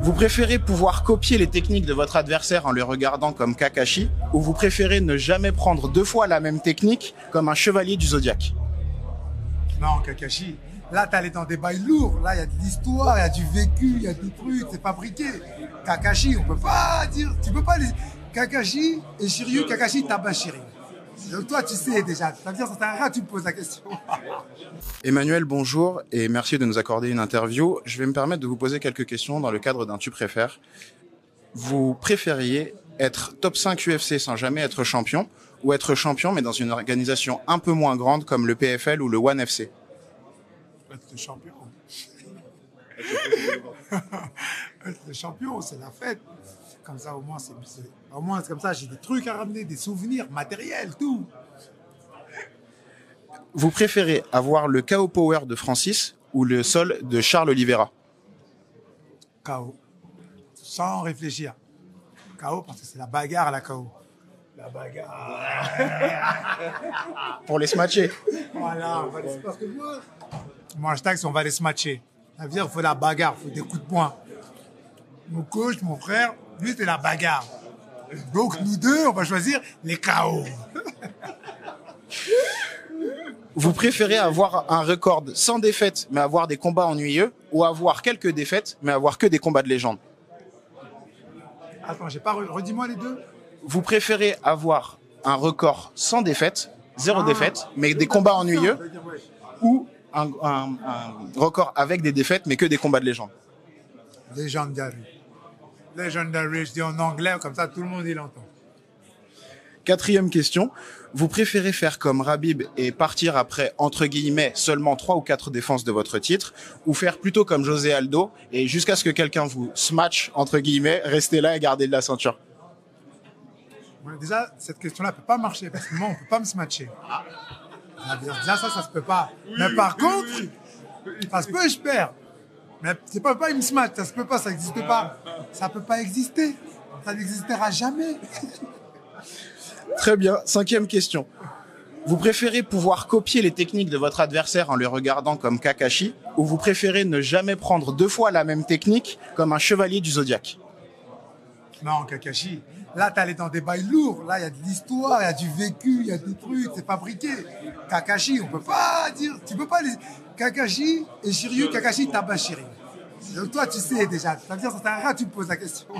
Vous préférez pouvoir copier les techniques de votre adversaire en le regardant comme Kakashi ou vous préférez ne jamais prendre deux fois la même technique comme un chevalier du zodiaque? Non, Kakashi. Là, allé dans des bails lourds. Là, il y a de l'histoire, il y a du vécu, il y a des trucs, c'est fabriqué. Kakashi, on peut pas dire. Tu peux pas les. Kakashi et Shiryu, Kakashi tabac Shiryu. Donc toi, tu sais déjà. Ça veut dire, ça sert à rien, tu me poses la question. Emmanuel, bonjour et merci de nous accorder une interview. Je vais me permettre de vous poser quelques questions dans le cadre d'un tu préfères. Vous préfériez être top 5 UFC sans jamais être champion ou être champion mais dans une organisation un peu moins grande comme le PFL ou le One FC Être champion. être champion, c'est la fête. Comme ça, au moins, c'est, au moins, c'est comme ça, j'ai des trucs à ramener, des souvenirs matériels, tout. Vous préférez avoir le KO Power de Francis ou le sol de Charles Oliveira KO. Sans réfléchir. KO parce que c'est la bagarre, la KO. La bagarre. Pour les smatcher. Voilà, on va les... parce que moi, mon hashtag, c'est on va aller se matcher. Ça veut dire qu'il faut la bagarre, il faut des coups de poing. Mon coach, mon frère, lui, c'est la bagarre. Donc, nous deux, on va choisir les KO. Vous préférez avoir un record sans défaite mais avoir des combats ennuyeux ou avoir quelques défaites mais avoir que des combats de légende? Attends, j'ai pas... re- Redis-moi les deux. Vous préférez avoir un record sans défaite, zéro Ah. défaite, mais des combats ennuyeux dire, ouais. ou un, un- un record avec des défaites mais que des combats de légende? Legendary. Legendary, je dis en anglais, comme ça, tout le monde, il entend. Quatrième question. Vous préférez faire comme Rabib et partir après, entre guillemets, seulement trois ou quatre défenses de votre titre, ou faire plutôt comme José Aldo et jusqu'à ce que quelqu'un vous smatch, entre guillemets, rester là et garder de la ceinture? Ouais, déjà, cette question-là ne peut pas marcher parce que moi, on ne peut pas me se matcher. Ça veut dire, Déjà, ça, ça se peut pas. Mais par contre, ça se peut, je perds. Mais c'est pas, pas une smash, ça se peut pas, ça n'existe pas. Ça peut pas exister. Ça n'existera jamais. Très bien. Cinquième question. Vous préférez pouvoir copier les techniques de votre adversaire en le regardant comme Kakashi, ou vous préférez ne jamais prendre deux fois la même technique comme un chevalier du zodiaque? Non, Kakashi. Là, t'es allé dans des bails lourds. Là, il y a de l'histoire, il y a du vécu, il y a des trucs, c'est fabriqué. Kakashi, on peut pas dire. Tu peux pas les. Kakashi et Shiryu, Kakashi tabac Shiryu. Donc toi, tu sais déjà. Ça veut dire, ça sert à rien, tu me poses la question.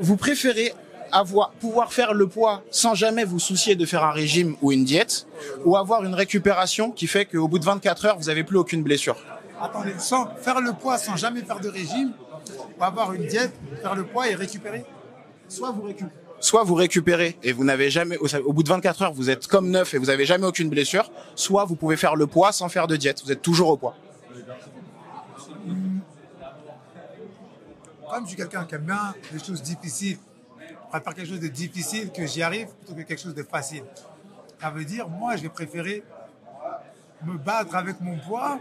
Vous préférez avoir, pouvoir faire le poids sans jamais vous soucier de faire un régime ou une diète, ou avoir une récupération qui fait qu'au bout de 24 heures, vous n'avez plus aucune blessure? Attendez, sans faire le poids sans jamais faire de régime, ou avoir une diète, faire le poids et récupérer. Soit vous récupérez. Soit vous récupérez et vous n'avez jamais, au au bout de 24 heures, vous êtes comme neuf et vous n'avez jamais aucune blessure, soit vous pouvez faire le poids sans faire de diète, vous êtes toujours au poids. Comme je suis quelqu'un qui aime bien les choses difficiles, je préfère quelque chose de difficile que j'y arrive plutôt que quelque chose de facile. Ça veut dire, moi, je vais préférer me battre avec mon poids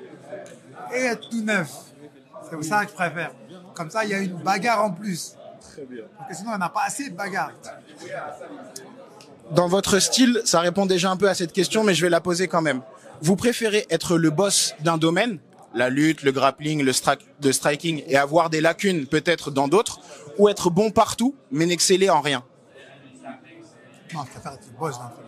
et être tout neuf. C'est ça que je préfère. Comme ça, il y a une bagarre en plus. Parce que sinon, on n'a pas assez de bagarre. Dans votre style, ça répond déjà un peu à cette question, mais je vais la poser quand même. Vous préférez être le boss d'un domaine, la lutte, le grappling, le, stri- le striking, et avoir des lacunes peut-être dans d'autres, ou être bon partout, mais n'exceller en rien? Non, je préfère être le boss d'un truc.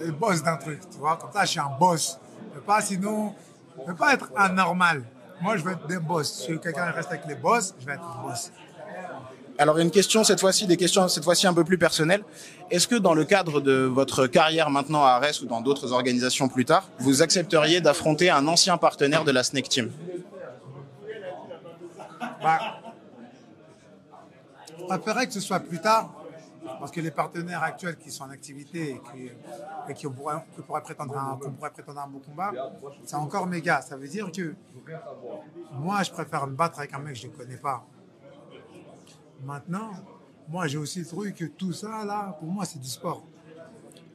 Le boss d'un truc, tu vois? Comme ça, je suis un boss. Je peux pas, sinon, je peux pas être un normal. Moi, je veux être des boss. Si quelqu'un reste avec les boss, je vais être boss. Alors une question cette fois-ci, des questions cette fois-ci un peu plus personnelles. Est-ce que dans le cadre de votre carrière maintenant à Arès ou dans d'autres organisations plus tard, vous accepteriez d'affronter un ancien partenaire de la Snake Team? Bah, je préférerais que ce soit plus tard, parce que les partenaires actuels qui sont en activité et qui, pourraient, prétendre un, pourrait prétendre un bon combat, c'est encore méga. Ça veut dire que moi, je préfère me battre avec un mec que je ne connais pas. Maintenant, moi, j'ai aussi truc que tout ça, là, pour moi, c'est du sport.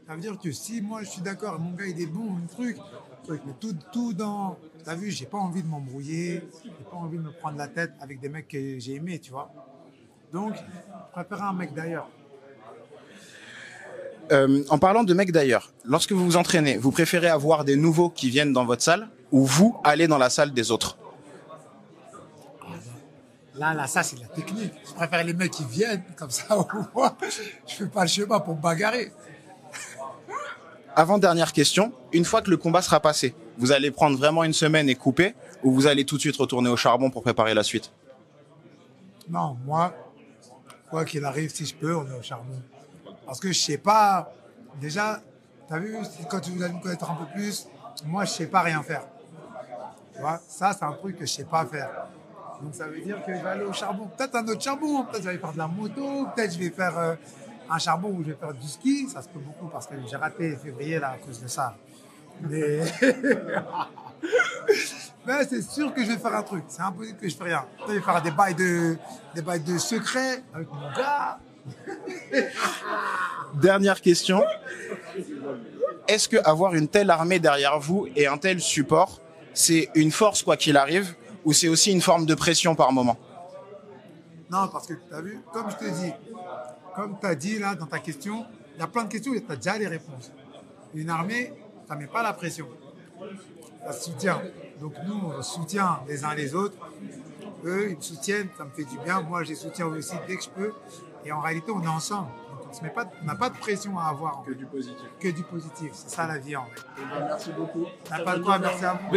Ça veut dire que si moi, je suis d'accord, mon gars, il est bon, un truc, mais tout, tout dans... T'as vu, j'ai pas envie de m'embrouiller, j'ai pas envie de me prendre la tête avec des mecs que j'ai aimés, tu vois. Donc, préfère un mec d'ailleurs. Euh, En parlant de mecs d'ailleurs, lorsque vous vous entraînez, vous préférez avoir des nouveaux qui viennent dans votre salle ou vous aller dans la salle des autres? Là, là, ça, c'est de la technique. Je préfère les mecs qui viennent, comme ça, au moins, je fais pas le chemin pour me bagarrer. Avant-dernière question, une fois que le combat sera passé, vous allez prendre vraiment une semaine et couper, ou vous allez tout de suite retourner au charbon pour préparer la suite? Non, moi, quoi qu'il arrive, si je peux, on est au charbon. Parce que je sais pas, déjà, t'as vu, quand tu voulais me connaître un peu plus, moi, je sais pas rien faire. Tu vois, ça, c'est un truc que je sais pas faire. Donc, ça veut dire que je vais aller au charbon. Peut-être un autre charbon, peut-être je vais faire de la moto, peut-être je vais faire euh, un charbon où je vais faire du ski. Ça se peut beaucoup parce que j'ai raté février là à cause de ça. Mais, mais c'est sûr que je vais faire un truc. C'est impossible que je fais rien. Je vais faire des bails de, des de secret avec mon gars. Dernière question. Est-ce que avoir une telle armée derrière vous et un tel support, c'est une force quoi qu'il arrive, ou c'est aussi une forme de pression par moment? Non, parce que tu as vu, comme je te dis, comme tu as dit là dans ta question, il y a plein de questions où tu as déjà les réponses. Une armée, ça ne met pas la pression. Ça soutient. Donc nous, on soutient les uns les autres. Eux, ils me soutiennent, ça me fait du bien. Moi, je les soutiens aussi dès que je peux. Et en réalité, on est ensemble. Donc on se met pas, on n'a pas de pression à avoir. Que du positif. Que du positif. C'est ça la vie en fait. merci beaucoup. T'as pas de quoi, merci à vous.